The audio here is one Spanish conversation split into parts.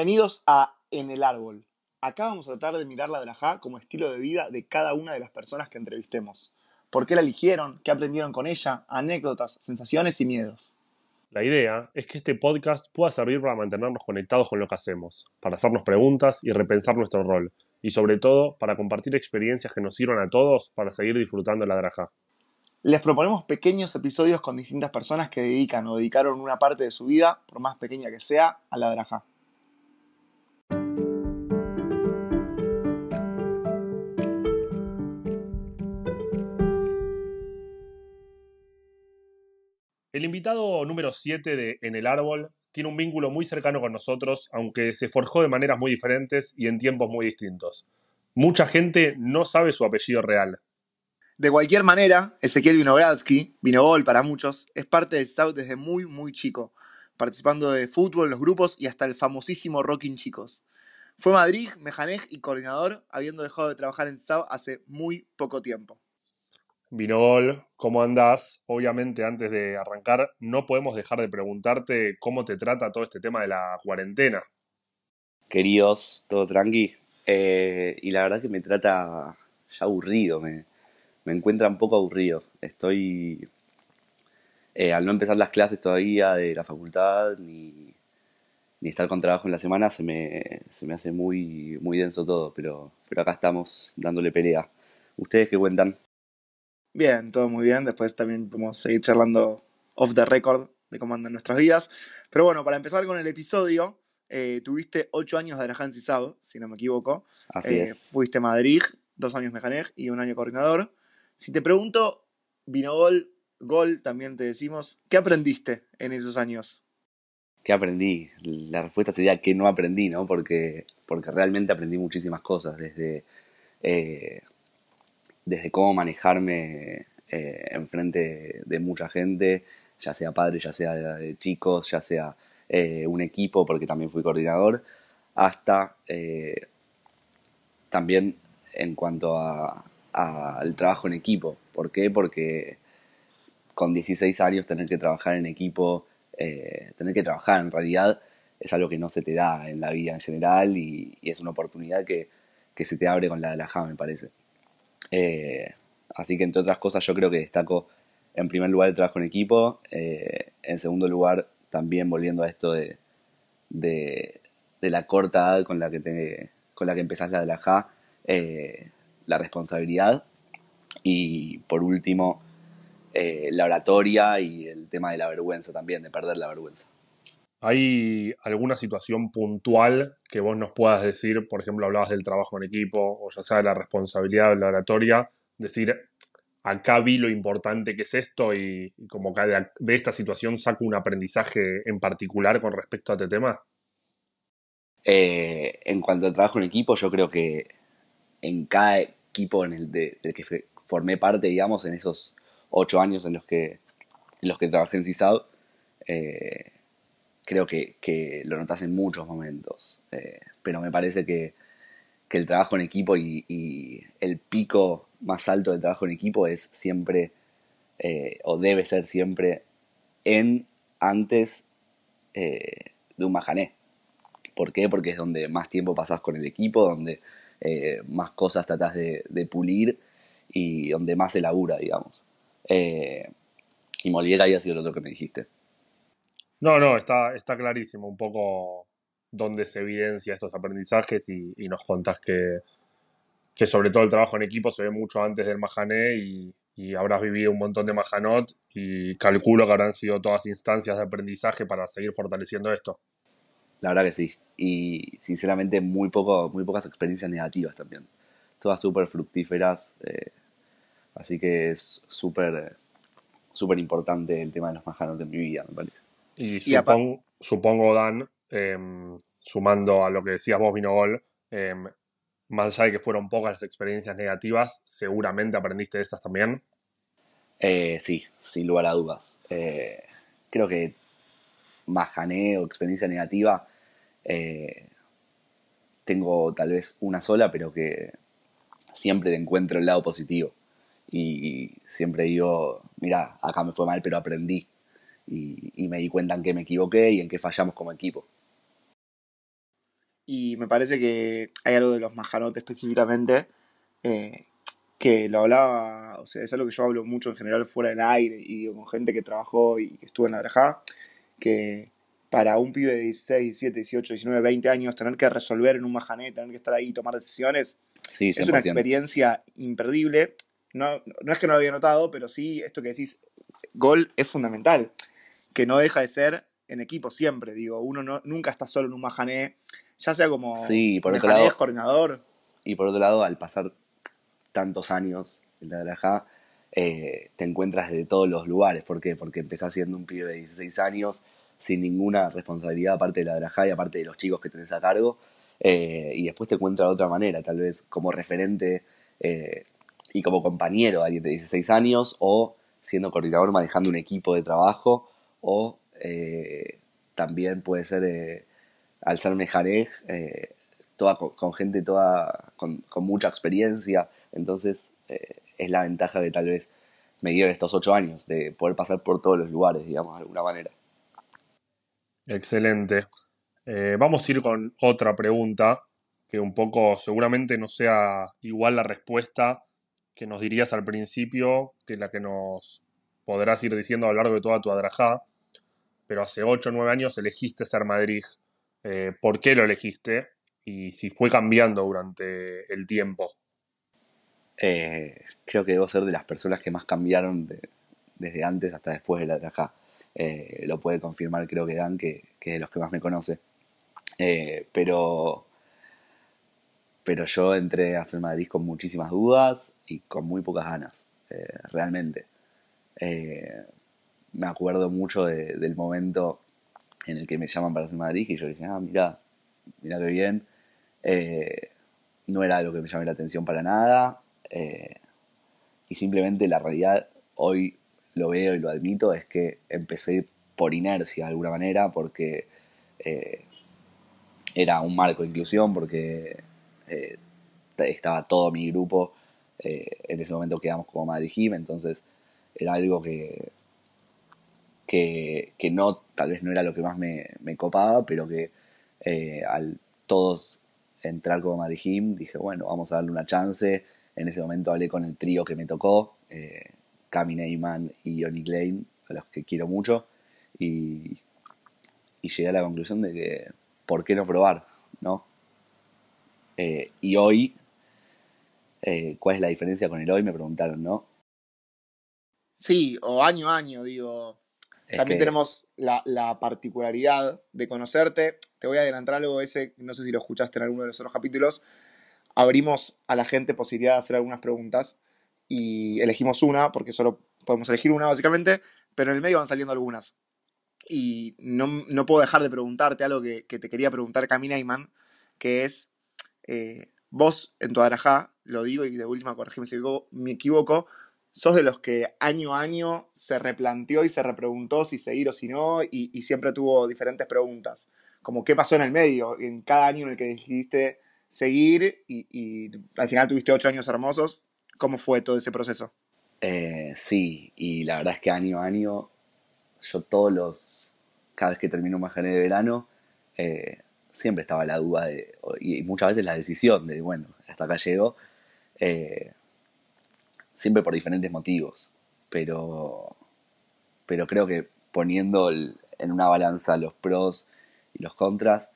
Bienvenidos a En el Árbol. Acá vamos a tratar de mirar la drajá como estilo de vida de cada una de las personas que entrevistemos. ¿Por qué la eligieron? ¿Qué aprendieron con ella? Anécdotas, sensaciones y miedos. La idea es que este podcast pueda servir para mantenernos conectados con lo que hacemos, para hacernos preguntas y repensar nuestro rol, y sobre todo para compartir experiencias que nos sirvan a todos para seguir disfrutando la drajá. Les proponemos pequeños episodios con distintas personas que dedican o dedicaron una parte de su vida, por más pequeña que sea, a la drajá. El invitado número 7 de En el Árbol tiene un vínculo muy cercano con nosotros, aunque se forjó de maneras muy diferentes y en tiempos muy distintos. Mucha gente no sabe su apellido real. De cualquier manera, Ezequiel Vinogradsky, Vinogol para muchos, es parte del South desde muy, muy chico, participando de fútbol, los grupos y hasta el famosísimo Rocking Chicos. Fue Madrid, mejanej y coordinador, habiendo dejado de trabajar en South hace muy poco tiempo. Vinogol, ¿cómo andás? Obviamente, antes de arrancar, no podemos dejar de preguntarte cómo te trata todo este tema de la cuarentena. Queridos, todo tranqui. Eh, y la verdad que me trata ya aburrido, me, me encuentra un poco aburrido. Estoy, eh, al no empezar las clases todavía de la facultad, ni, ni estar con trabajo en la semana, se me, se me hace muy, muy denso todo, pero, pero acá estamos dándole pelea. ¿Ustedes qué cuentan? Bien, todo muy bien. Después también podemos seguir charlando off the record de cómo andan nuestras vidas. Pero bueno, para empezar con el episodio, eh, tuviste ocho años de Arajan Cisab, si no me equivoco. Así Eh, es. Fuiste a Madrid, dos años mejanej y un año coordinador. Si te pregunto, vino gol, gol, también te decimos, ¿qué aprendiste en esos años? ¿Qué aprendí? La respuesta sería que no aprendí, ¿no? Porque, porque realmente aprendí muchísimas cosas, desde, eh, desde cómo manejarme eh, enfrente de, mucha gente, ya sea padre, ya sea de, chicos, ya sea eh, un equipo, porque también fui coordinador, hasta eh, también en cuanto a- a- al trabajo en equipo. ¿Por qué? Porque con 16 años tener que trabajar en equipo, tener que trabajar en realidad es algo que no se te da en la vida en general y, y es una oportunidad que, que se te abre con la de la JA, me parece. Eh, así que entre otras cosas yo creo que destaco en primer lugar el trabajo en equipo, eh, en segundo lugar también volviendo a esto de, de, la corta edad con la que, te, con la que empezás la de la JA, eh, la responsabilidad y por último eh, la oratoria y el tema de la vergüenza también, de perder la vergüenza. ¿Hay alguna situación puntual que vos nos puedas decir? Por ejemplo, hablabas del trabajo en equipo, o ya sea de la responsabilidad o la oratoria, decir, acá vi lo importante que es esto y, como que de, esta situación saco un aprendizaje en particular con respecto a este tema. Eh, en cuanto al trabajo en equipo, yo creo que en cada equipo en el de- del que formé parte, digamos, en esos ocho años en los que, los que trabajé en CISAD, eh, creo que, que lo notas en muchos momentos. Eh, pero me parece que, que el trabajo en equipo y, el pico más alto del trabajo en equipo es siempre, eh, o debe ser siempre, en, antes eh, de un majané. ¿Por qué? Porque es donde más tiempo pasás con el equipo, donde más cosas tratás de, pulir y donde más se labura, digamos. Y que había sido lo otro que me dijiste. No, no, está, está clarísimo un poco dónde se evidencia estos aprendizajes y, nos contás que, que sobre todo el trabajo en equipo se ve mucho antes del Mahané y, y habrás vivido un montón de Mahanot y calculo que habrán sido todas instancias de aprendizaje para seguir fortaleciendo esto. La verdad que sí. Y sinceramente muy, poco, muy pocas experiencias negativas también. Todas súper fructíferas. eh, así que es súper súper importante el tema de los majanos en mi vida, me parece. Y, Y supon- supongo, Dan, em, sumando a lo que decías vos, Vinogol, em, más allá de que fueron pocas las experiencias negativas, seguramente aprendiste de estas también. Eh, sí, sin lugar a dudas. Eh, creo que majané o experiencia negativa eh, tengo tal vez una sola, pero que siempre le encuentro el lado positivo. Y siempre digo, mira, acá me fue mal, pero aprendí. Y, y me di cuenta en qué me equivoqué y en qué fallamos como equipo. Y me parece que hay algo de los majanotes específicamente eh, que lo hablaba, o sea, es algo que yo hablo mucho en general fuera del aire y digo, con gente que trabajó y que estuvo en la Drajá, que para un pibe de 16, 17, 18, 19, 20 años, tener que resolver en un majané, tener que estar ahí y tomar decisiones, Sí, es una 100%. experiencia imperdible. No, no es que no lo había notado, pero sí, esto que decís, gol es fundamental, que no deja de ser en equipo siempre, digo, uno no, nunca está solo en un majané, ya sea como Sí, por otro lado- coordinador, Y por otro lado, al pasar tantos años en la Drajá, eh, te encuentras de todos los lugares. ¿Por qué? Porque empezás siendo un pibe de 16 años, sin ninguna responsabilidad aparte de la Drajá y aparte de los chicos que tenés a cargo. eh, y después te encuentras de otra manera, tal vez como referente eh, y como compañero de alguien de 16 años, o siendo coordinador manejando un equipo de trabajo, o eh, también puede ser eh, al ser mejarej, eh, toda con, gente toda con, mucha experiencia. Entonces, eh, es la ventaja que tal vez me dio en estos ocho años, de poder pasar por todos los lugares, digamos, de alguna manera. Excelente. Vamos a ir con otra pregunta que un poco seguramente no sea igual la respuesta que nos dirías al principio que la que nos podrás ir diciendo a lo largo de toda tu adrajá. Pero hace 8 o 9 años elegiste ser Madrid. Eh, ¿Por qué lo elegiste? Y si fue cambiando durante el tiempo. Eh, creo que debo ser de las personas que más cambiaron de- desde antes hasta después de la Drajá. Eh, lo puede confirmar creo que Dan, que, es de los que más me conoce. Pero, pero yo entré a hacer Madrid con muchísimas dudas y con muy pocas ganas, realmente. Eh, me acuerdo mucho de- del momento en el que me llaman para hacer Madrid y yo dije, ah, mira, mira qué bien. Eh, no era algo que me llamé la atención para nada. eh, y simplemente la realidad, hoy lo veo y lo admito, es que empecé por inercia de alguna manera, porque era un marco de inclusión, porque estaba todo mi grupo, en ese momento quedamos como Madrid Gym, entonces era algo que, que, que no, tal vez no era lo que más me, copaba, pero que eh, al todos entrar como Madrid dije, bueno, vamos a darle una chance. En ese momento hablé con el trío que me tocó, eh, Cami Neyman y Onic Lane, a los que quiero mucho, y, y llegué a la conclusión de que, ¿por qué no probar? ¿no? Eh, y hoy, eh, ¿cuál es la diferencia con el hoy? Me preguntaron, ¿no? Sí, o año a año, digo. Es También que- tenemos la, la particularidad de conocerte. Te voy a adelantar algo ese, no sé si lo escuchaste en alguno de los otros capítulos. Abrimos a la gente posibilidad de hacer algunas preguntas y elegimos una, porque solo podemos elegir una básicamente, pero en el medio van saliendo algunas. Y no, no puedo dejar de preguntarte algo que, que te quería preguntar Camina Iman, que es, eh, vos en tu Arajá, lo digo y de última corregime si me equivoco, sos de los que año a año se replanteó y se repreguntó si seguir o si no, y, siempre tuvo diferentes preguntas. Como qué pasó en el medio, en cada año en el que decidiste seguir y, al final tuviste ocho años hermosos. ¿Cómo fue todo ese proceso? Eh, sí, y la verdad es que año a año, yo todos los, cada vez que termino un majané de verano, eh, siempre estaba la duda y muchas veces la decisión de, bueno, hasta acá llego, eh, siempre por diferentes motivos, pero, pero creo que poniendo en una balanza los pros y los contras,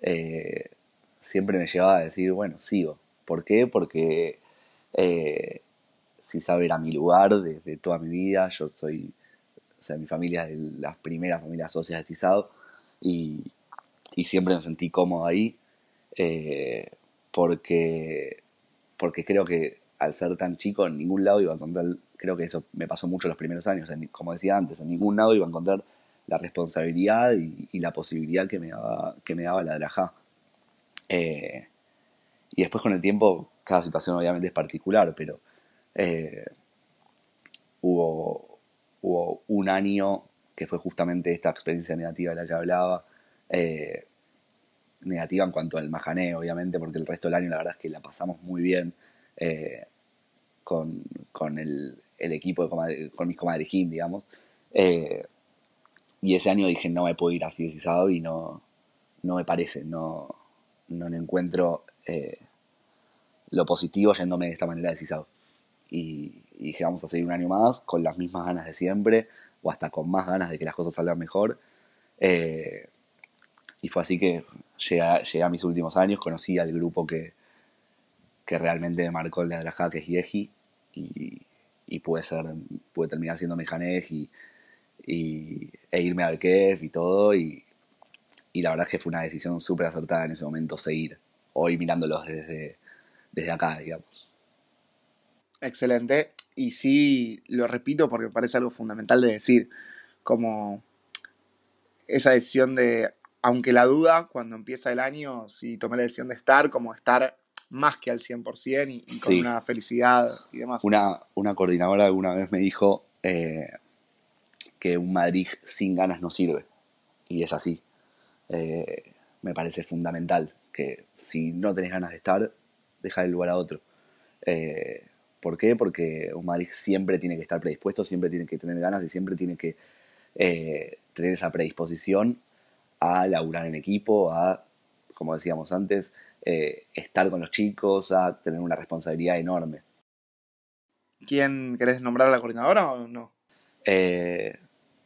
eh, siempre me llevaba a decir, bueno, sigo. ¿Por qué? Porque eh, si sabe era mi lugar desde toda mi vida, yo soy, o sea, mi familia es de las primeras familias socias de Tizado y, y siempre me sentí cómodo ahí eh, porque, porque creo que al ser tan chico en ningún lado iba a encontrar, creo que eso me pasó mucho los primeros años, en- como decía antes, en ningún lado iba a encontrar la responsabilidad y, la posibilidad que me daba, que me daba la Drajá. Eh, y después con el tiempo, cada situación obviamente es particular, pero eh, hubo, hubo un año que fue justamente esta experiencia negativa de la que hablaba. eh, negativa en cuanto al majané, obviamente, porque el resto del año la verdad es que la pasamos muy bien eh, con, con el, el equipo, de comadre- con mis comadres Jim, digamos. Eh, y ese año dije, no me puedo ir así decisado y no, no me parece, no, no le encuentro eh, lo positivo yéndome de esta manera de CISAO. Y, y dije, vamos a seguir un año más con las mismas ganas de siempre, o hasta con más ganas de que las cosas salgan mejor. Eh, y fue así que llegué a, mis últimos años, conocí al grupo que, que realmente me marcó el de Adraja, que es Yeji, y, y pude, ser, pude terminar siendo Mejanej y, e irme al KEF y todo, y, y la verdad es que fue una decisión súper acertada en ese momento seguir, hoy mirándolos desde, desde acá, digamos. Excelente. Y sí, lo repito porque me parece algo fundamental de decir, como esa decisión de, aunque la duda, cuando empieza el año, si tomé la decisión de estar, como estar más que al 100% y, y con una felicidad y demás. Una, una coordinadora alguna vez me dijo eh, que un Madrid sin ganas no sirve. Y es así. Eh, me parece fundamental que si no tenés ganas de estar, dejar el lugar a otro. Eh, ¿Por qué? Porque un Madrid siempre tiene que estar predispuesto, siempre tiene que tener ganas y siempre tiene que tener esa predisposición a laburar en equipo, a, como decíamos antes, eh, estar con los chicos, a tener una responsabilidad enorme. ¿Quién querés nombrar a la coordinadora o no? Eh,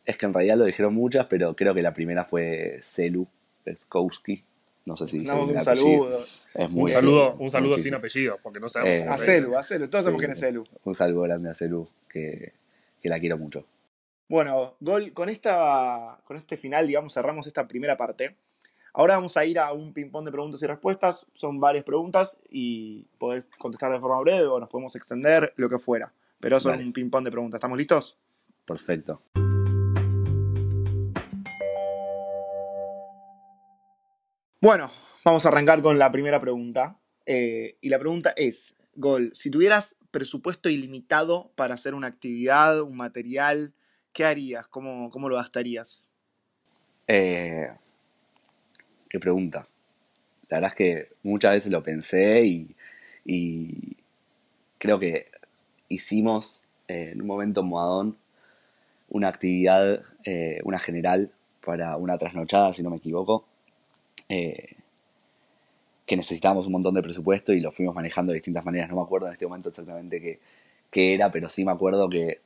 es que en realidad lo dijeron muchas, pero creo que la primera fue Celu Skowski. No sé si. No, un saludo. un saludo, un saludo sin apellido, porque no sabemos. a Celu, a Celu, todos sabemos quién es Celu. Un saludo grande a Celu, que, que la quiero mucho. Bueno, Gol, con, esta, con este final, digamos, cerramos esta primera parte. Ahora vamos a ir a un ping-pong de preguntas y respuestas. Son varias preguntas y podés contestar de forma breve o nos podemos extender, lo que fuera. Pero son un ping-pong de preguntas. ¿Estamos listos? Perfecto. Bueno, vamos a arrancar con la primera pregunta. Eh, y la pregunta es, Gol, si tuvieras presupuesto ilimitado para hacer una actividad, un material, ¿qué harías? ¿Cómo, cómo lo gastarías? Eh, qué pregunta. La verdad es que muchas veces lo pensé y, creo que hicimos eh, en un momento en Moadón una actividad, una general para una trasnochada, si no me equivoco, eh, que necesitábamos un montón de presupuesto y lo fuimos manejando de distintas maneras. No me acuerdo en este momento exactamente qué, era, pero sí me acuerdo que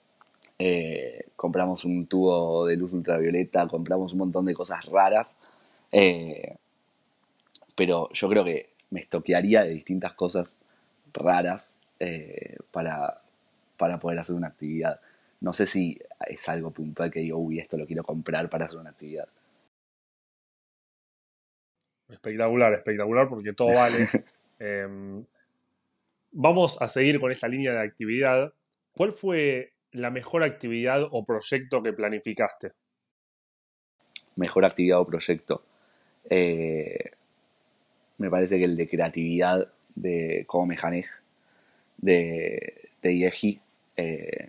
eh, compramos un tubo de luz ultravioleta, compramos un montón de cosas raras. Eh, pero yo creo que me estoquearía de distintas cosas raras para, para poder hacer una actividad. No sé si es algo puntual que digo, uy, esto lo quiero comprar para hacer una actividad. Espectacular, espectacular, porque todo vale. Em, vamos a seguir con esta línea de actividad. ¿Cuál fue la mejor actividad o proyecto que planificaste? Mejor actividad o proyecto. Eh, me parece que el de creatividad de Como de, de IEGI, eh,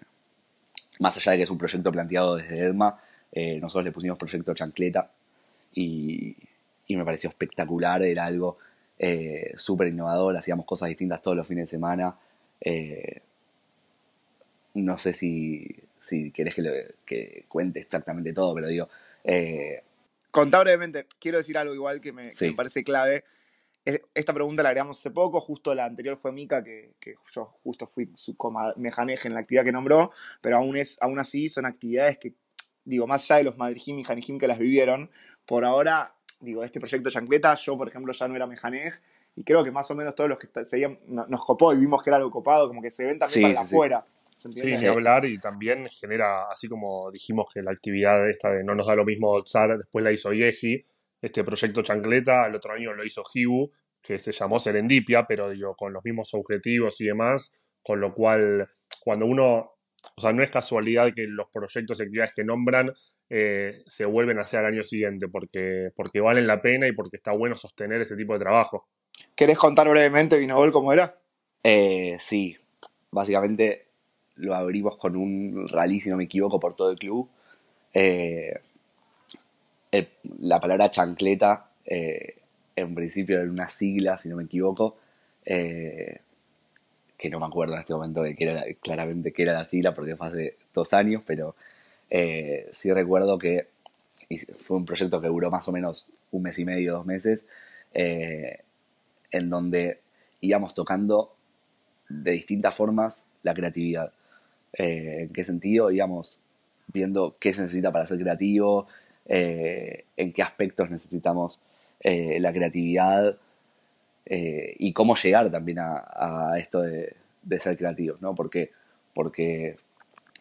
más allá de que es un proyecto planteado desde EDMA, eh, nosotros le pusimos proyecto Chancleta y y me pareció espectacular, era algo eh, súper innovador, hacíamos cosas distintas todos los fines de semana. No sé si, si querés que, cuente exactamente todo, pero digo... Contá brevemente, quiero decir algo igual que me, parece clave. Esta pregunta la agregamos hace poco, justo la anterior fue Mica, que, yo justo fui su mejaneje en la actividad que nombró, pero aún, es, aún así son actividades que, digo, más allá de los Madrijim y Janijim que las vivieron, por ahora digo, este proyecto Chancleta, yo por ejemplo ya no era mejanej y creo que más o menos todos los que seguían nos copó y vimos que era algo copado, como que se ven también para afuera. Sí, ni hablar y también genera, así como dijimos que la actividad esta de no nos da lo mismo Tsar, después la hizo Yeji, este proyecto Chancleta, el otro año lo hizo Hibu, que se llamó Serendipia, pero digo, con los mismos objetivos y demás, con lo cual cuando uno o sea, no es casualidad que los proyectos y actividades que nombran eh, se vuelven a hacer al año siguiente, porque, porque valen la pena y porque está bueno sostener ese tipo de trabajo. ¿Querés contar brevemente, Vinogol, cómo era? Eh, sí, básicamente lo abrimos con un rally, si no me equivoco, por todo el club. Eh, la palabra chancleta, en principio era una sigla, si no me equivoco que no me acuerdo en este momento de que era claramente que era la sigla porque fue hace dos años, pero eh, sí recuerdo que fue un proyecto que duró más o menos un mes y medio, dos meses, eh, en donde íbamos tocando de distintas formas la creatividad. Eh, ¿En qué sentido? Íbamos viendo qué se necesita para ser creativo, eh, en qué aspectos necesitamos eh, la creatividad y cómo llegar también a, esto de, ser creativo, ¿no? Porque, porque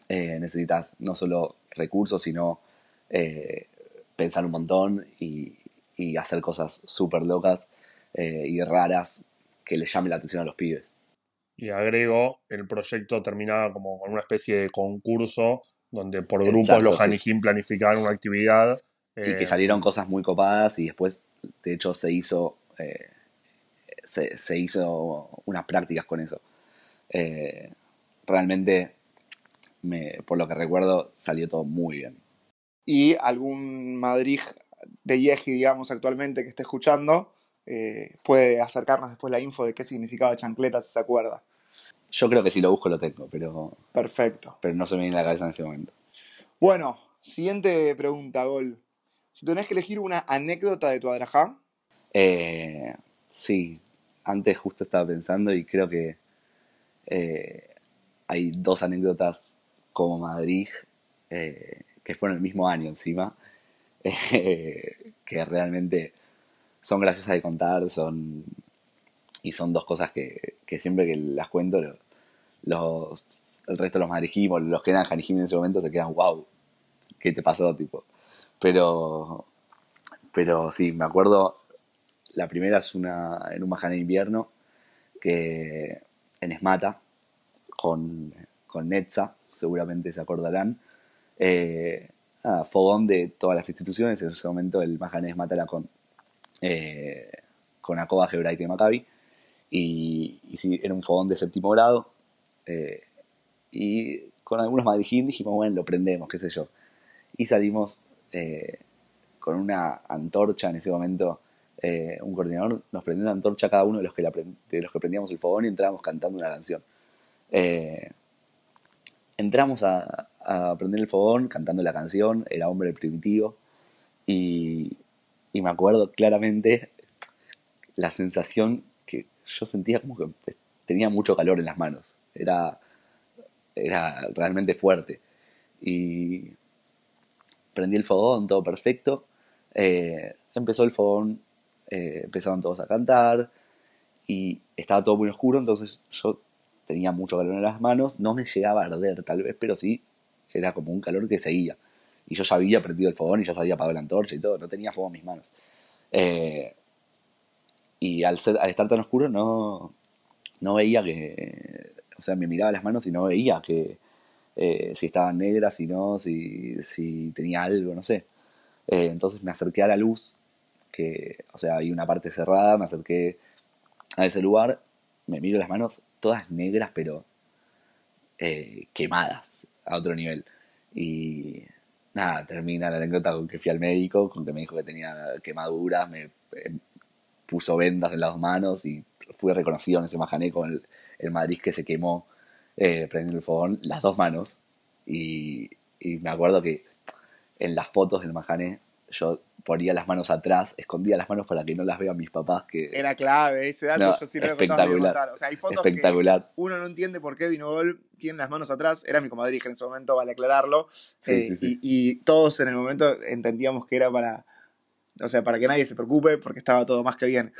necesitas no solo recursos, sino pensar un montón y, y hacer cosas súper locas y raras que le llamen la atención a los pibes y agrego, el proyecto terminaba como con una especie de concurso donde por grupos los sí. planificaban una actividad. y que eh, salieron cosas muy copadas y después, de hecho, se hizo, eh, se, hizo unas prácticas con eso. Eh, realmente, me, por lo que recuerdo, salió todo muy bien. ¿Y algún Madrid de Yeji, digamos, actualmente que esté escuchando? Eh, puede acercarnos después la info de qué significaba chancleta, si se acuerda. Yo creo que si lo busco lo tengo, pero. Perfecto. Pero no se me viene a la cabeza en este momento. Bueno, siguiente pregunta, Gol. Si tenés que elegir una anécdota de tu adrajá. Eh, sí, antes justo estaba pensando y creo que eh, hay dos anécdotas como Madrid que fueron el mismo año encima, que realmente son graciosas de contar, son y son dos cosas que, siempre que las cuento, los, el resto de los madrijimos, los que eran janijim en ese momento se quedan, wow, ¿qué te pasó? tipo Pero, pero sí, me acuerdo, la primera es una en un majané de invierno, que en Esmata, con, con Netza, seguramente se acordarán, eh, fogón de todas las instituciones, en ese momento el majané de Esmata era con eh, con Acoba, Hebraica y Maccabi. Y, y era un fogón de séptimo grado. Eh, y con algunos madrijín dijimos, bueno, lo prendemos, qué sé yo. Y salimos eh, con una antorcha en ese momento. un coordinador nos prendió una antorcha a cada uno de los que, de los que prendíamos el fogón y entrábamos cantando una canción. entramos a, a prender el fogón cantando la canción, era hombre primitivo. Y, y me acuerdo claramente la sensación que yo sentía como que tenía mucho calor en las manos. Era, era realmente fuerte. Y prendí el fogón, todo perfecto. Eh, empezó el fogón, eh, empezaron todos a cantar y estaba todo muy oscuro, entonces yo tenía mucho calor en las manos, no me llegaba a arder tal vez, pero sí era como un calor que seguía. Y yo ya había prendido el fogón y ya se había apagado la antorcha y todo, no tenía fuego en mis manos. Eh, y al, ser, estar tan oscuro no, no veía que, o sea, me miraba las manos y no veía que eh, si estaban negras, si no, si, si tenía algo, no sé. Eh, entonces me acerqué a la luz, que, o sea, hay una parte cerrada, me acerqué a ese lugar, me miro las manos, todas negras, pero quemadas a otro nivel. Y nada, termina la anécdota con que fui al médico, con que me dijo que tenía quemaduras, me, em, puso vendas en las dos manos y fui reconocido en ese majané con el, Madrid que se quemó eh, prendiendo el fogón, las dos manos. Y, me acuerdo que en las fotos del majané yo ponía las manos atrás, escondía las manos para que no las vean mis papás. Que, Era clave, ese dato yo sí lo espectacular, O sea, hay fotos espectacular. que uno no entiende por qué Vino Gol tiene las manos atrás. Era mi comadre en ese momento, vale aclararlo. Eh, y, todos en el momento entendíamos que era para, o sea, para que nadie se preocupe porque estaba todo más que bien.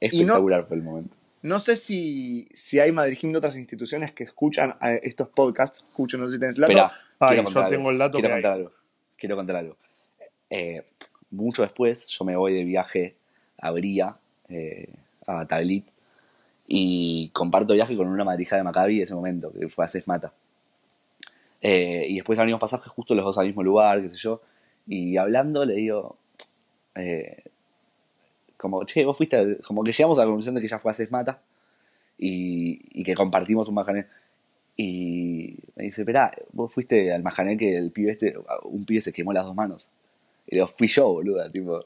espectacular fue el momento. No sé si, si hay madrigín de otras instituciones que escuchan estos podcasts. Escucho, no sé si tenés el dato. yo tengo el dato. Quiero contar algo. Quiero contar algo. Eh, mucho después yo me voy de viaje a Bría, eh, a Tablit, y comparto viaje con una madrija de Maccabi ese momento, que fue a Sesmata. Eh, y después salimos pasajes justo los dos al mismo lugar, qué sé yo, y hablando le digo, como, che, vos fuiste, como que llegamos a la conclusión de que ella fue a Sesmata y, y que compartimos un majané. Y me dice, espera, vos fuiste al majané que el pibe este, un pibe se quemó las dos manos. Y lo fui yo, boluda, tipo.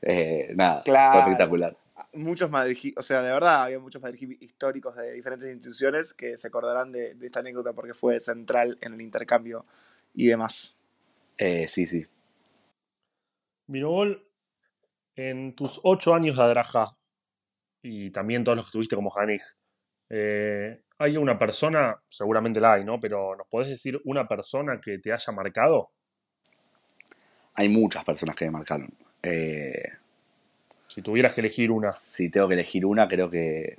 Eh, nada, fue espectacular. Muchos Madrid, o sea, de verdad, había muchos Madrid históricos de diferentes instituciones que se acordarán de, esta anécdota porque fue central en el intercambio y demás. Eh, sí, sí. Mirogol, en tus ocho años de Adraja, y también todos los que estuviste como Janig, eh, ¿hay una persona, seguramente la hay, ¿no? Pero ¿nos podés decir una persona que te haya marcado? Hay muchas personas que me marcaron. Eh, si tuvieras que elegir una. Si tengo que elegir una, creo que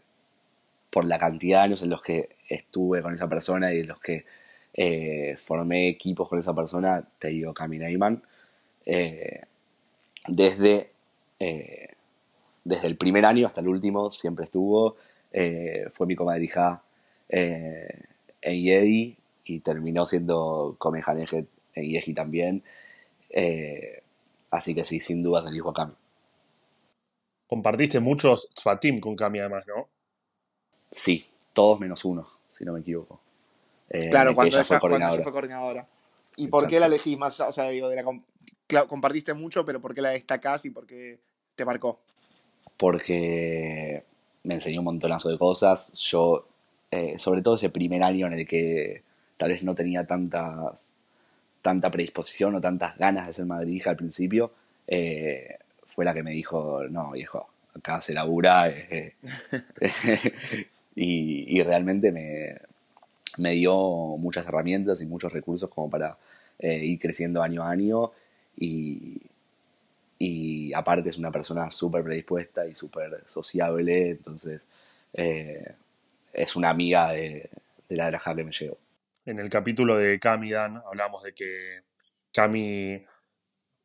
por la cantidad de años en los que estuve con esa persona y en los que eh, formé equipos con esa persona, te digo Cami Neyman. desde desde el primer año hasta el último siempre estuvo. Eh, fue mi comadrija eh, en Yedi y terminó siendo comejaneje en Yeji también. Eh, así que sí, sin duda elijo a Cami. Compartiste muchos Tzfatim con Cami además, ¿no? Sí, todos menos uno, si no me equivoco. claro, cuando ella, fue coordinadora. ¿Y por qué la elegís más? O sea, digo, de la, compartiste mucho, pero ¿por qué la destacás y por qué te marcó? porque me enseñó un montonazo de cosas. Yo, eh, sobre todo ese primer año en el que tal vez no tenía tantas, tanta predisposición o tantas ganas de ser madrija al principio, eh, fue la que me dijo, no, viejo, acá se labura. Eh, y, y, realmente me, me, dio muchas herramientas y muchos recursos como para ir creciendo año a año. Y, aparte es una persona súper predispuesta y súper sociable, entonces eh, es una amiga de, la Draja que me llevo. En el capítulo de Cami Dan hablamos de que Cami,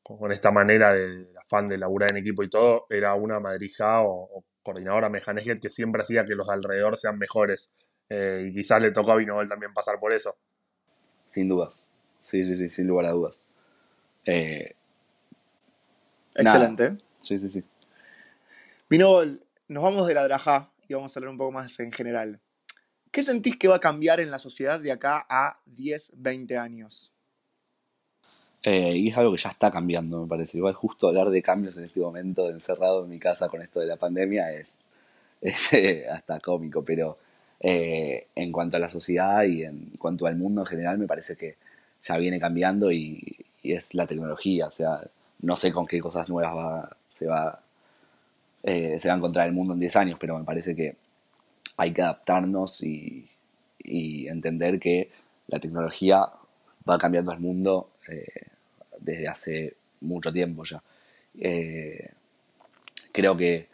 con esta manera de afán de laburar en equipo y todo, era una madrija o, coordinadora mecánica que siempre hacía que los de alrededor sean mejores. Eh, y quizás le tocó a Vinobel también pasar por eso. Sin dudas. Sí, sí, sí, sin lugar a dudas. Eh, Excelente. Sí, sí, sí. Vinol, nos vamos de la Drajá y vamos a hablar un poco más en general. ¿Qué sentís que va a cambiar en la sociedad de acá a 10, 20 años? Eh, y es algo que ya está cambiando, me parece. Igual justo hablar de cambios en este momento, encerrado en mi casa con esto de la pandemia, es, eh, hasta cómico, pero eh, en cuanto a la sociedad y en cuanto al mundo en general, me parece que ya viene cambiando y, es la tecnología. O sea, no sé con qué cosas nuevas se, va, se va a encontrar el mundo en 10 años, pero me parece que hay que adaptarnos y, entender que la tecnología va cambiando el mundo eh, desde hace mucho tiempo ya. Eh, creo que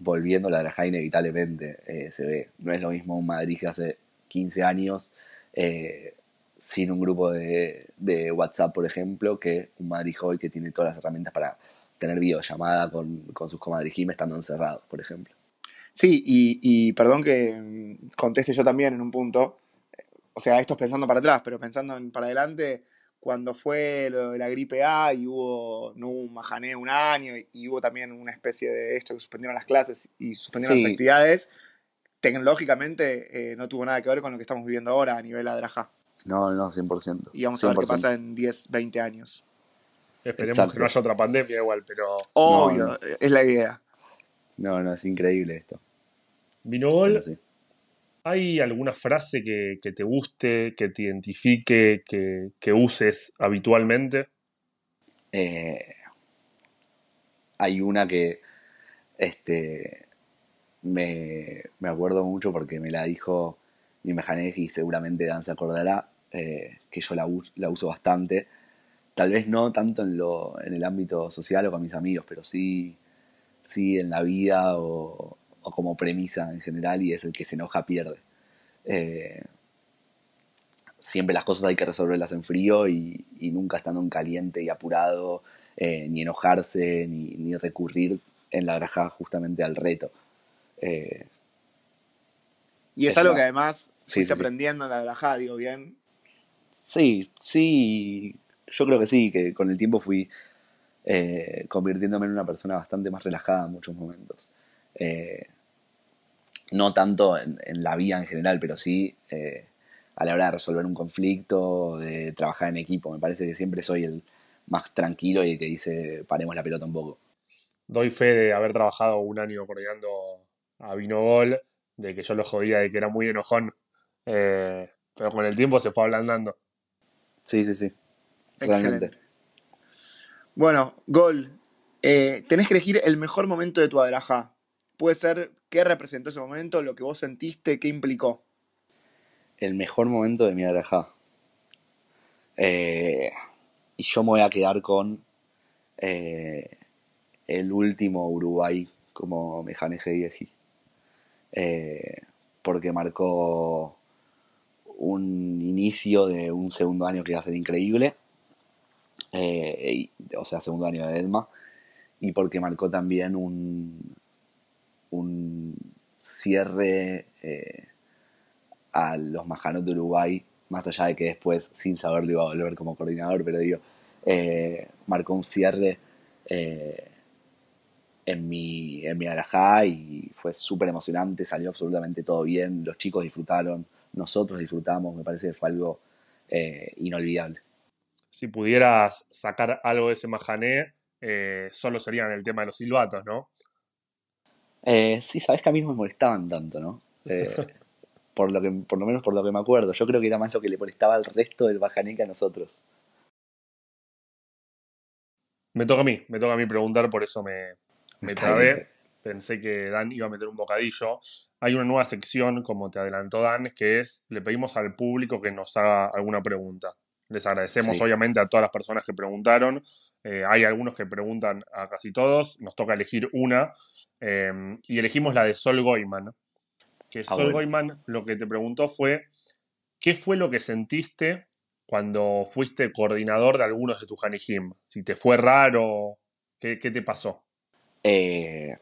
volviendo a la Drajá inevitablemente se ve. No es lo mismo un Madrid que hace 15 años sin un grupo de, de, WhatsApp, por ejemplo, que un Madrid hoy que tiene todas las herramientas para tener videollamada con, con sus comadrijimes estando encerrados, por ejemplo. Sí, y, y, perdón que mm, conteste yo también en un punto. O sea, esto es pensando para atrás, pero pensando en, para adelante, cuando fue lo de la gripe A y hubo, no hubo un majané un año y, hubo también una especie de esto que suspendieron las clases y suspendieron las actividades, tecnológicamente eh, no tuvo nada que ver con lo que estamos viviendo ahora a nivel Adraja. No, no, 100%. Y vamos a ver qué pasa en 10, 20 años. Esperemos que no haya otra pandemia igual, pero... Obvio, es la idea. No, no, es increíble esto. Vinogol, ¿hay alguna frase que, te guste, que te identifique, que, uses habitualmente? Eh, hay una que este, me, me acuerdo mucho porque me la dijo mi mejanej y seguramente Dan se acordará, eh, que yo la, la, uso bastante. Tal vez no tanto en, lo, en el ámbito social o con mis amigos, pero sí, sí en la vida o, como premisa en general y es el que se enoja pierde. Eh, siempre las cosas hay que resolverlas en frío y, nunca estando en caliente y apurado, eh, ni enojarse, ni, recurrir en la granja justamente al reto. y es, algo que además sí, aprendiendo en la granja, digo bien. Sí, sí, yo creo que sí, que con el tiempo fui eh, convirtiéndome en una persona bastante más relajada en muchos momentos. Eh, no tanto en, la vida en general, pero sí eh, a la hora de resolver un conflicto, de trabajar en equipo. Me parece que siempre soy el más tranquilo y el que dice paremos la pelota un poco. Doy fe de haber trabajado un año coordinando a Vinogol, de que yo lo jodía de que era muy enojón, pero con el tiempo se fue ablandando. Sí, sí, sí. Excelente. Bueno, Gol, eh, tenés que elegir el mejor momento de tu adraja. puede ser qué representó ese momento, lo que vos sentiste, qué implicó. El mejor momento de mi Arajá. Eh, y yo me voy a quedar con eh, el último Uruguay como Mejaneje Dieji. Eh, porque marcó un inicio de un segundo año que iba a ser increíble. o sea, segundo año de Edma. Y porque marcó también un, un cierre a los Majanos de Uruguay más allá de que después, sin saberlo, iba a volver como coordinador, pero digo, eh, marcó un cierre eh, en mi, en mi y fue súper emocionante, salió absolutamente todo bien, los chicos disfrutaron, nosotros disfrutamos, me parece que fue algo eh, inolvidable. Si pudieras sacar algo de ese Majané, solo serían el tema de los silbatos, ¿no? Sí, sabes que a mí no me molestaban tanto, ¿no? por lo que por lo menos por lo que me acuerdo. Yo creo que era más lo que le molestaba al resto del Bajané que a nosotros. Me toca a mí, me toca a mí preguntar, por eso me, me trabé. Pensé que Dan iba a meter un bocadillo. Hay una nueva sección, como te adelantó Dan, que es le pedimos al público que nos haga alguna pregunta. Les agradecemos obviamente a todas las personas que preguntaron. Eh, hay algunos que preguntan a casi todos. Nos toca elegir una. Eh, y elegimos la de Sol Goiman que ah, Sol Goiman lo que te preguntó fue, ¿qué fue lo que sentiste cuando fuiste coordinador de algunos de tus Hanijim? Si te fue raro, ¿qué, te pasó? Eh,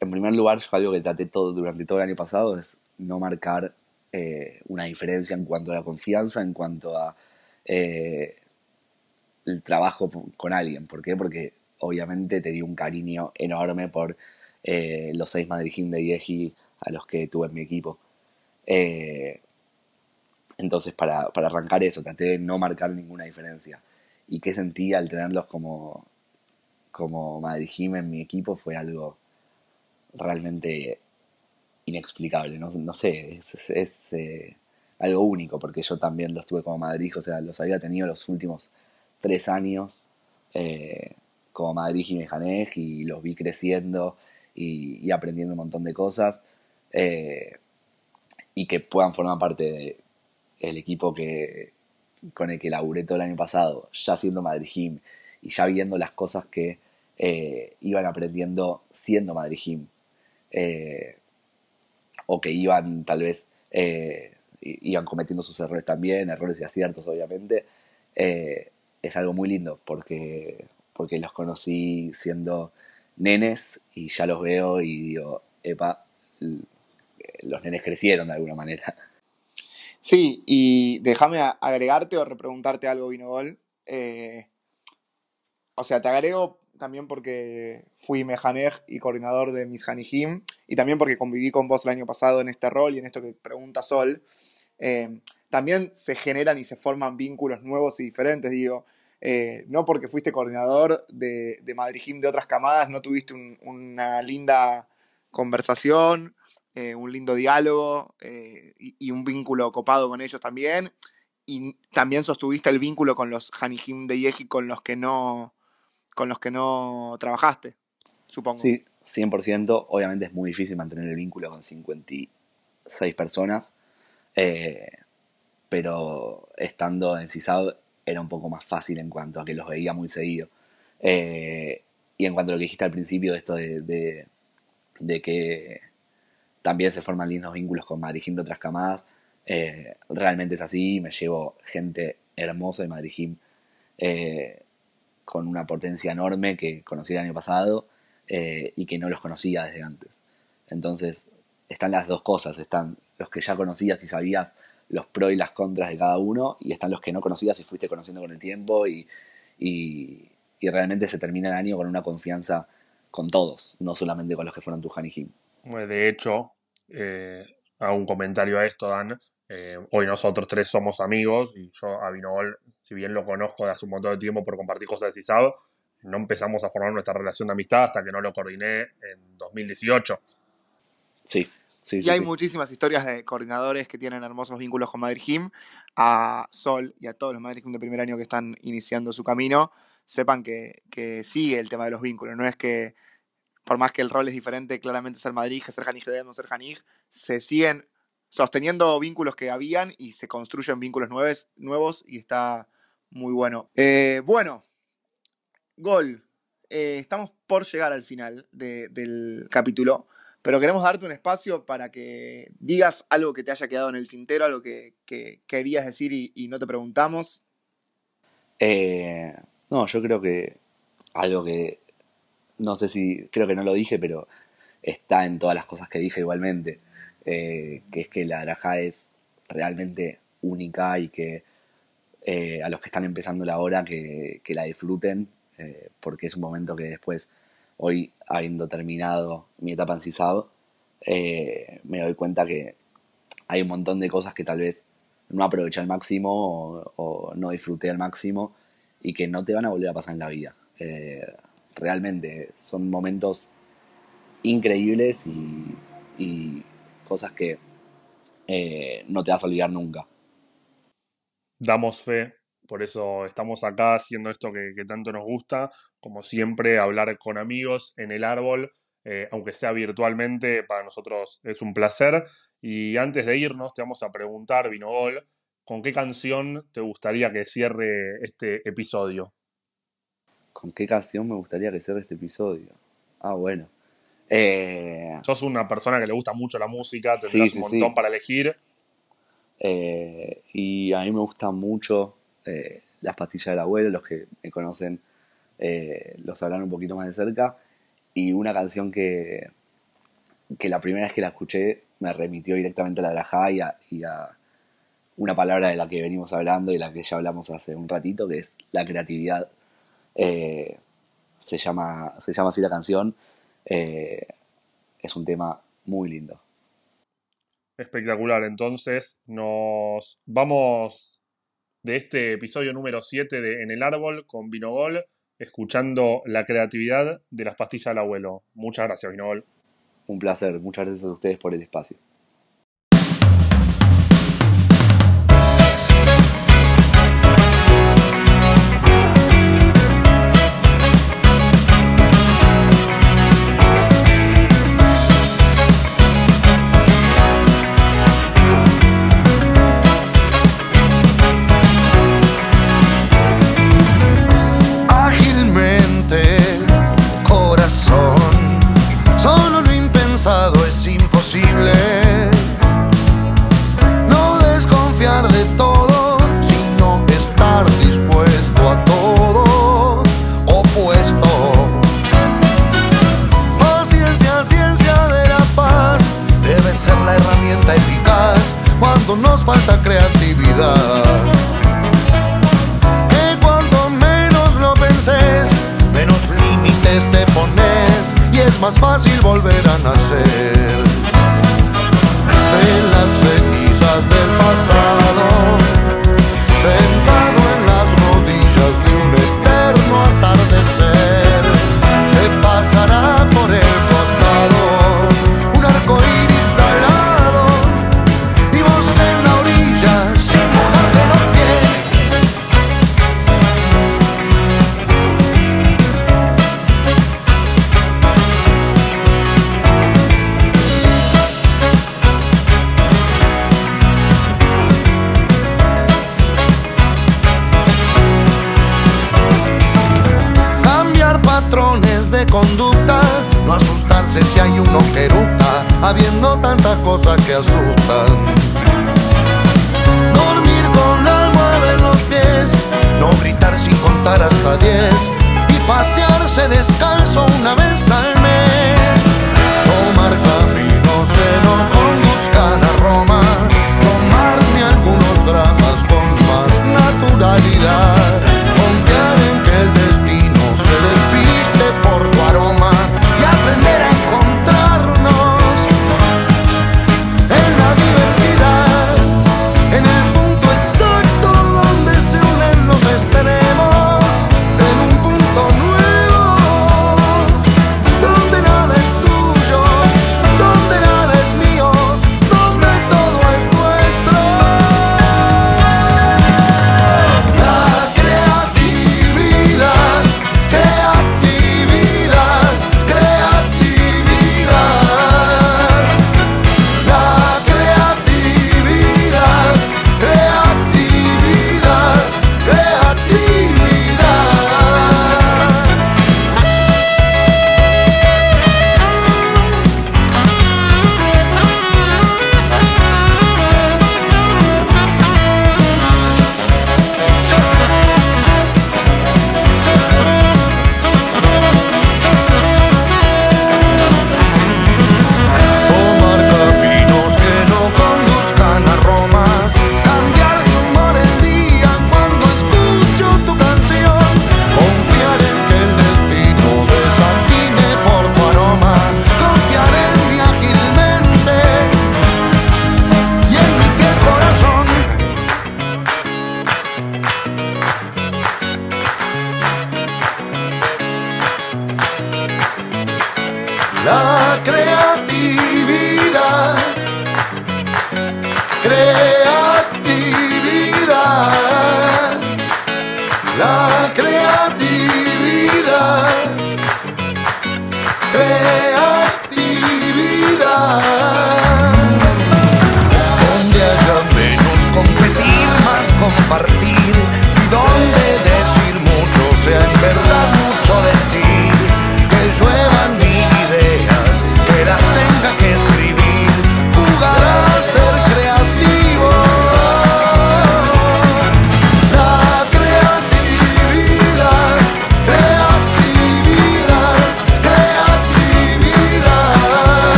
en primer lugar, yo algo que traté todo durante todo el año pasado es no marcar eh, una diferencia en cuanto a la confianza, en cuanto a eh, el trabajo con alguien. ¿Por qué? Porque obviamente tenía un cariño enorme por los seis Madrijim de Yeji, a los que tuve en mi equipo. Eh, entonces, para, arrancar eso, traté de no marcar ninguna diferencia. Y qué sentí al tenerlos como, como Madrid en mi equipo fue algo realmente inexplicable. No, sé, es, eh, algo único, porque yo también los tuve como Madrid, o sea, los había tenido los últimos tres años eh, como Madrid y Mejanej y los vi creciendo y, aprendiendo un montón de cosas. Eh, y que puedan formar parte del equipo que, con el que laburé todo el año pasado, ya siendo Madrid y ya viendo las cosas que eh, iban aprendiendo siendo Madrid eh, o que iban tal vez iban cometiendo sus errores también, errores y aciertos obviamente, es algo muy lindo porque, porque los conocí siendo nenes y ya los veo y digo, epa, los nenes crecieron de alguna manera. Sí, y déjame agregarte o repreguntarte algo, Vinogol. Eh, o sea, te agrego también porque fui mejanej y coordinador de mis Hanijim, y también porque conviví con vos el año pasado en este rol y en esto que pregunta Sol. Eh, también se generan y se forman vínculos nuevos y diferentes, digo. Eh, no porque fuiste coordinador de, de Madrijim de otras camadas, no tuviste una linda conversación eh, un lindo diálogo eh, y, un vínculo copado con ellos también. Y también sostuviste el vínculo con los Hanijim de Yeji con los que no con los que no trabajaste, supongo. Sí, 100%. Obviamente es muy difícil mantener el vínculo con 56 personas. Pero estando en CISAD era un poco más fácil en cuanto a que los veía muy seguido. y en cuanto a lo que dijiste al principio de esto de, de que también se forman lindos vínculos con Madrid de otras camadas. Eh, realmente es así, me llevo gente hermosa de Madrid eh, con una potencia enorme que conocí el año pasado eh, y que no los conocía desde antes. Entonces, están las dos cosas, están los que ya conocías y sabías los pros y las contras de cada uno, y están los que no conocías y fuiste conociendo con el tiempo, y, y, realmente se termina el año con una confianza con todos, no solamente con los que fueron tus Hanijim. De hecho, eh, hago un comentario a esto, Dan. Eh, hoy nosotros tres somos amigos y yo a Vinogol, si bien lo conozco de hace un montón de tiempo por compartir cosas de CISAB, no empezamos a formar nuestra relación de amistad hasta que no lo coordiné en 2018. Sí, sí. Y hay muchísimas historias de coordinadores que tienen hermosos vínculos con Madrid Gym. A Sol y a todos los Madrid Gym de primer año que están iniciando su camino, sepan que, que sigue el tema de los vínculos. No es que por más que el rol es diferente, claramente ser Madrid, ser Janig de no ser Janig, se siguen sosteniendo vínculos que habían y se construyen vínculos nuevos, nuevos y está muy bueno. Eh, bueno, gol. Eh, estamos por llegar al final del capítulo, pero queremos darte un espacio para que digas algo que te haya quedado en el tintero, algo que, querías decir y, no te preguntamos. Eh, no, yo creo que algo que, no sé si, creo que no lo dije, pero está en todas las cosas que dije igualmente, eh, que es que la Araja es realmente única y que a los que están empezando la hora que, que la disfruten eh, porque es un momento que después, hoy habiendo terminado mi etapa en CISAB, eh, me doy cuenta que hay un montón de cosas que tal vez no aproveché al máximo o, no disfruté al máximo y que no te van a volver a pasar en la vida. Eh, realmente son momentos increíbles y, cosas que no te vas a olvidar nunca. Damos fe por eso estamos acá haciendo esto que, tanto nos gusta, como siempre, hablar con amigos en el árbol, eh, aunque sea virtualmente, para nosotros es un placer. Y antes de irnos, te vamos a preguntar, Vinogol, ¿con qué canción te gustaría que cierre este episodio? ¿Con qué canción me gustaría que cierre este episodio? Ah, bueno. Eh... Sos una persona que le gusta mucho la música, tendrás un montón para elegir. Eh, y a mí me gusta mucho eh, las pastillas del abuelo, los que me conocen eh, los hablan un poquito más de cerca. Y una canción que, que la primera vez que la escuché me remitió directamente a la Drajá y a, una palabra de la que venimos hablando y la que ya hablamos hace un ratito, que es la creatividad. Eh, se, llama, se llama así la canción. es un tema muy lindo. Espectacular. Entonces nos vamos de este episodio número 7 de En el Árbol con Vinogol, escuchando la creatividad de las pastillas del abuelo. Muchas gracias, Vinogol. Un placer, muchas gracias a ustedes por el espacio. Habiendo tanta cosa que asustan. Dormir con la almohada en los pies, no gritar sin contar hasta diez y pasearse descalzo una vez al mes.